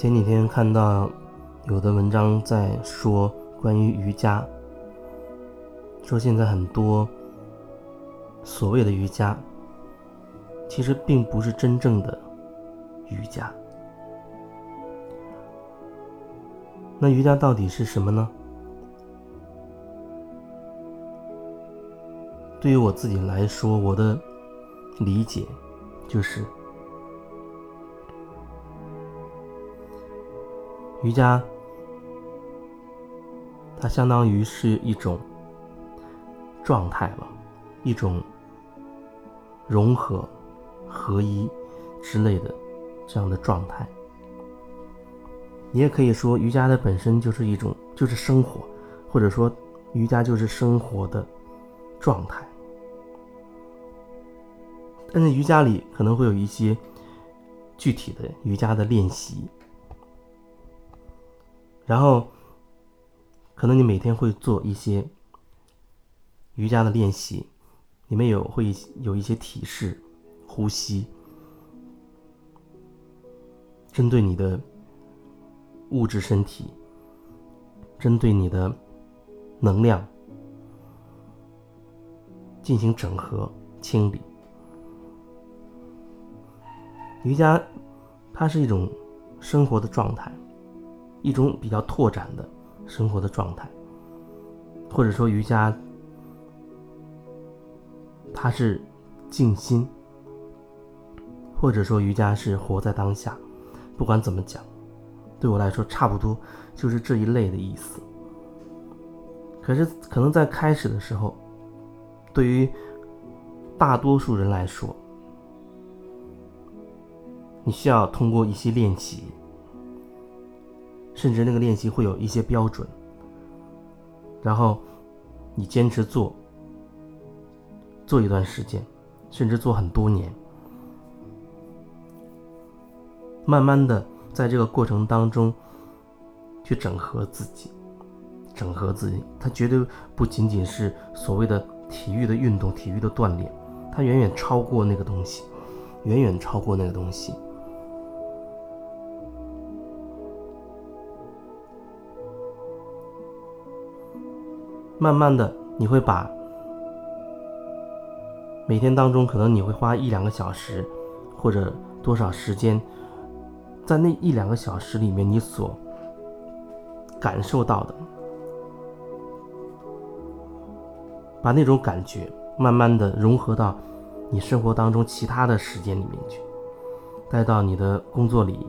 前几天看到有的文章在说关于瑜伽，说现在很多所谓的瑜伽，其实并不是真正的瑜伽。那瑜伽到底是什么呢？对于我自己来说，我的理解就是。瑜伽，它相当于是一种状态吧，一种融合、合一之类的这样的状态。你也可以说，瑜伽的本身就是一种，就是生活，或者说，瑜伽就是生活的状态。但是瑜伽里可能会有一些具体的瑜伽的练习。然后，可能你每天会做一些瑜伽的练习，里面有会有一些体式、呼吸，针对你的物质身体，针对你的能量进行整合清理。瑜伽，它是一种生活的状态。一种比较拓展的生活的状态，或者说瑜伽，它是静心，或者说瑜伽是活在当下。不管怎么讲，对我来说差不多就是这一类的意思。可是可能在开始的时候，对于大多数人来说，你需要通过一些练习。甚至那个练习会有一些标准，然后你坚持做，做一段时间，甚至做很多年，慢慢的在这个过程当中去整合自己，整合自己，它绝对不仅仅是所谓的体育的运动、体育的锻炼，它远远超过那个东西，远远超过那个东西。慢慢的，你会把每天当中可能你会花一两个小时，或者多少时间，在那一两个小时里面，你所感受到的，把那种感觉慢慢的融合到你生活当中其他的时间里面去，带到你的工作里，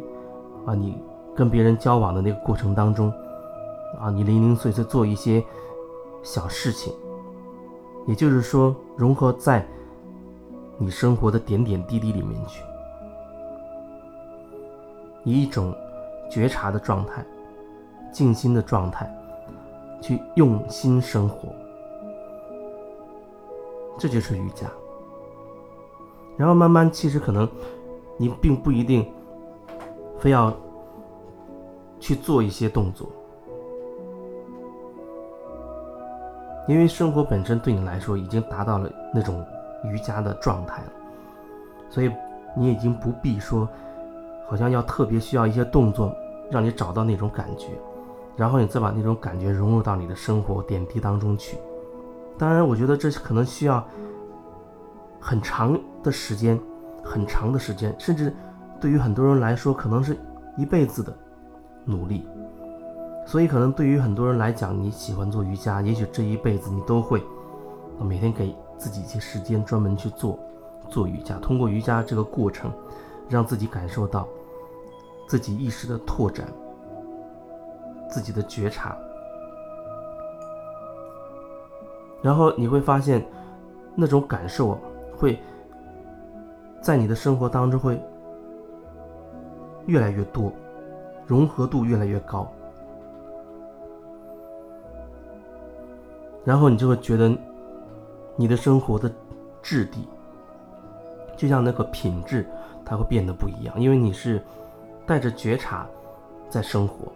啊，你跟别人交往的那个过程当中，啊，你零零碎碎做一些。小事情，也就是说，融合在你生活的点点滴滴里面去，以一种觉察的状态、静心的状态去用心生活，这就是瑜伽。然后慢慢，其实可能你并不一定非要去做一些动作。因为生活本身对你来说已经达到了那种瑜伽的状态了，所以你已经不必说，好像要特别需要一些动作让你找到那种感觉，然后你再把那种感觉融入到你的生活点滴当中去。当然，我觉得这可能需要很长的时间，很长的时间，甚至对于很多人来说，可能是一辈子的努力。所以，可能对于很多人来讲，你喜欢做瑜伽，也许这一辈子你都会每天给自己一些时间，专门去做做瑜伽。通过瑜伽这个过程，让自己感受到自己意识的拓展，自己的觉察，然后你会发现，那种感受会在你的生活当中会越来越多，融合度越来越高。然后你就会觉得，你的生活的质地，就像那个品质，它会变得不一样，因为你是带着觉察在生活。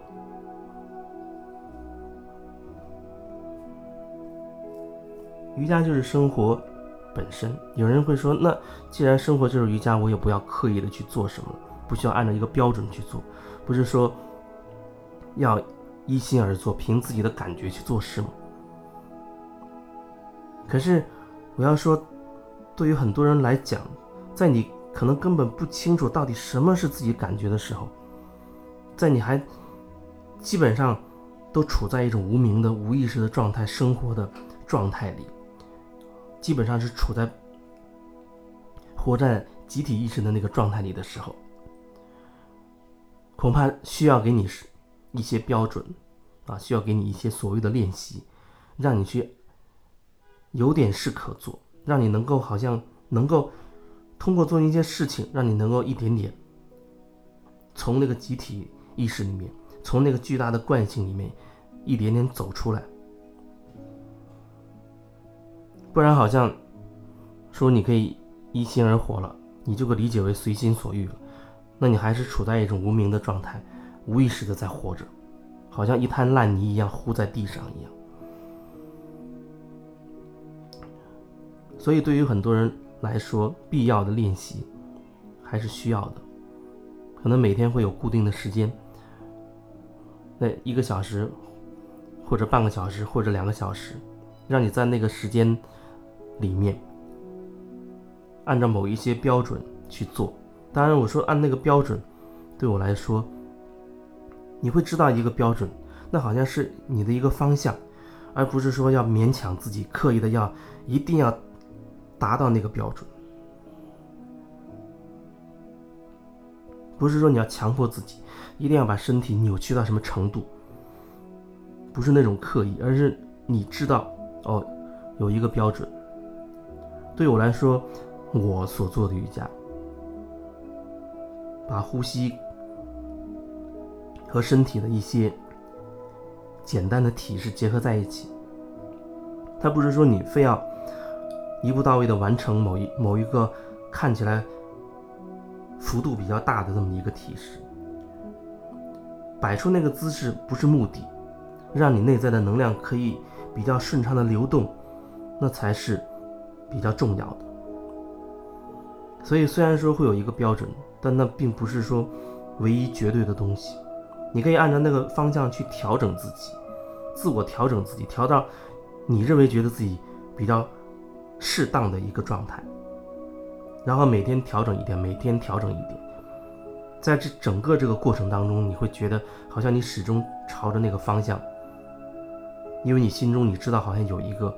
瑜伽就是生活本身。有人会说，那既然生活就是瑜伽，我也不要刻意的去做什么，不需要按照一个标准去做。不是说要一心而做，凭自己的感觉去做事吗？可是我要说，对于很多人来讲，在你可能根本不清楚到底什么是自己感觉的时候，在你还基本上都处在一种无名的无意识的状态生活的状态里，基本上是处在活在集体意识的那个状态里的时候。恐怕需要给你一些标准，啊，需要给你一些所谓的练习，让你去有点事可做，让你能够好像能够通过做一件事情，让你能够一点点从那个集体意识里面，从那个巨大的惯性里面一点点走出来，不然好像说你可以一心而活了，你就可理解为随心所欲了。那你还是处在一种无名的状态，无意识的在活着，好像一滩烂泥一样糊在地上一样。所以，对于很多人来说，必要的练习还是需要的。可能每天会有固定的时间，那一个小时，或者半个小时，或者两个小时，让你在那个时间里面，按照某一些标准去做。当然，我说按那个标准，对我来说，你会知道一个标准，那好像是你的一个方向，而不是说要勉强自己，刻意的要一定要达到那个标准，不是说你要强迫自己，一定要把身体扭曲到什么程度，不是那种刻意，而是你知道哦，有一个标准。对我来说，我所做的瑜伽。把呼吸和身体的一些简单的体式结合在一起，它不是说你非要一步到位的完成某一某一个看起来幅度比较大的这么一个体式，摆出那个姿势不是目的，让你内在的能量可以比较顺畅的流动，那才是比较重要的。所以虽然说会有一个标准。但那并不是说唯一绝对的东西，你可以按照那个方向去调整自己，自我调整自己，调到你认为觉得自己比较适当的一个状态，然后每天调整一点，每天调整一点，在这整个这个过程当中，你会觉得好像你始终朝着那个方向，因为你心中你知道好像有一个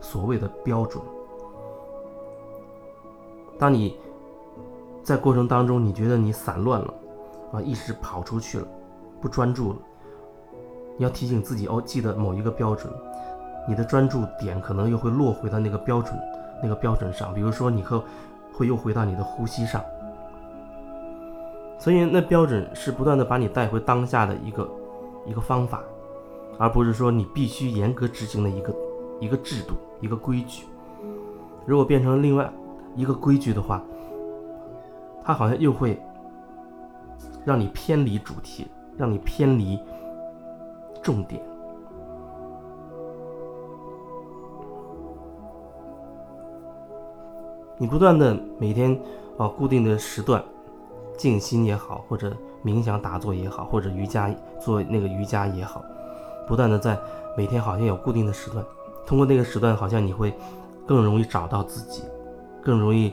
所谓的标准，当你。在过程当中，你觉得你散乱了，啊，意识跑出去了，不专注了。你要提醒自己哦，记得某一个标准，你的专注点可能又会落回到那个标准那个标准上。比如说，你会会又回到你的呼吸上。所以，那标准是不断的把你带回当下的一个一个方法，而不是说你必须严格执行的一个一个制度一个规矩。如果变成另外一个规矩的话，它好像又会让你偏离主题，让你偏离重点。你不断的每天啊固定的时段静心也好，或者冥想打坐也好，或者瑜伽做那个瑜伽也好，不断的在每天好像有固定的时段，通过那个时段，好像你会更容易找到自己，更容易。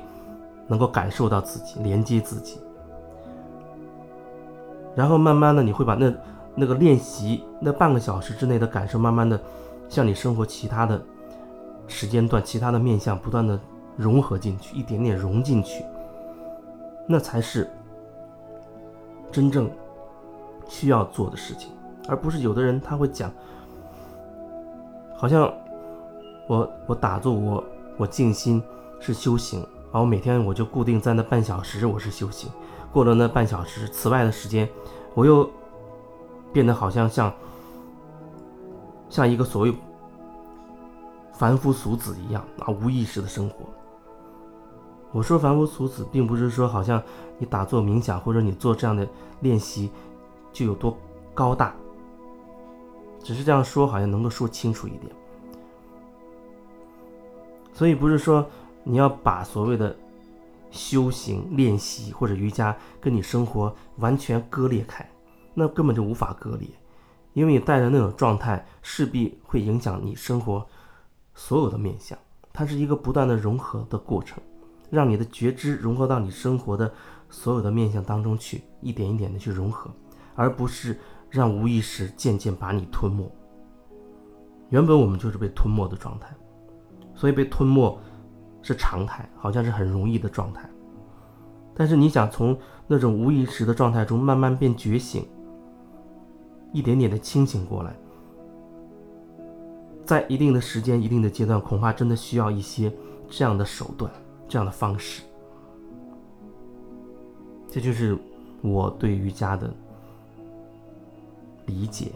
能够感受到自己，连接自己，然后慢慢的，你会把那那个练习那半个小时之内的感受，慢慢的向你生活其他的时间段、其他的面向不断的融合进去，一点点融进去，那才是真正需要做的事情，而不是有的人他会讲，好像我我打坐，我我静心是修行。然后每天我就固定在那半小时，我是修行。过了那半小时，此外的时间，我又变得好像像像一个所谓凡夫俗子一样啊，无意识的生活。我说凡夫俗子，并不是说好像你打坐冥想或者你做这样的练习就有多高大，只是这样说好像能够说清楚一点。所以不是说。你要把所谓的修行练习或者瑜伽跟你生活完全割裂开，那根本就无法割裂，因为你带着那种状态，势必会影响你生活所有的面相。它是一个不断的融合的过程，让你的觉知融合到你生活的所有的面相当中去，一点一点的去融合，而不是让无意识渐渐把你吞没。原本我们就是被吞没的状态，所以被吞没是常态，好像是很容易的状态。但是你想从那种无意识的状态中慢慢变觉醒，一点点的清醒过来。在一定的时间、一定的阶段，恐怕真的需要一些这样的手段、这样的方式。这就是我对瑜伽的理解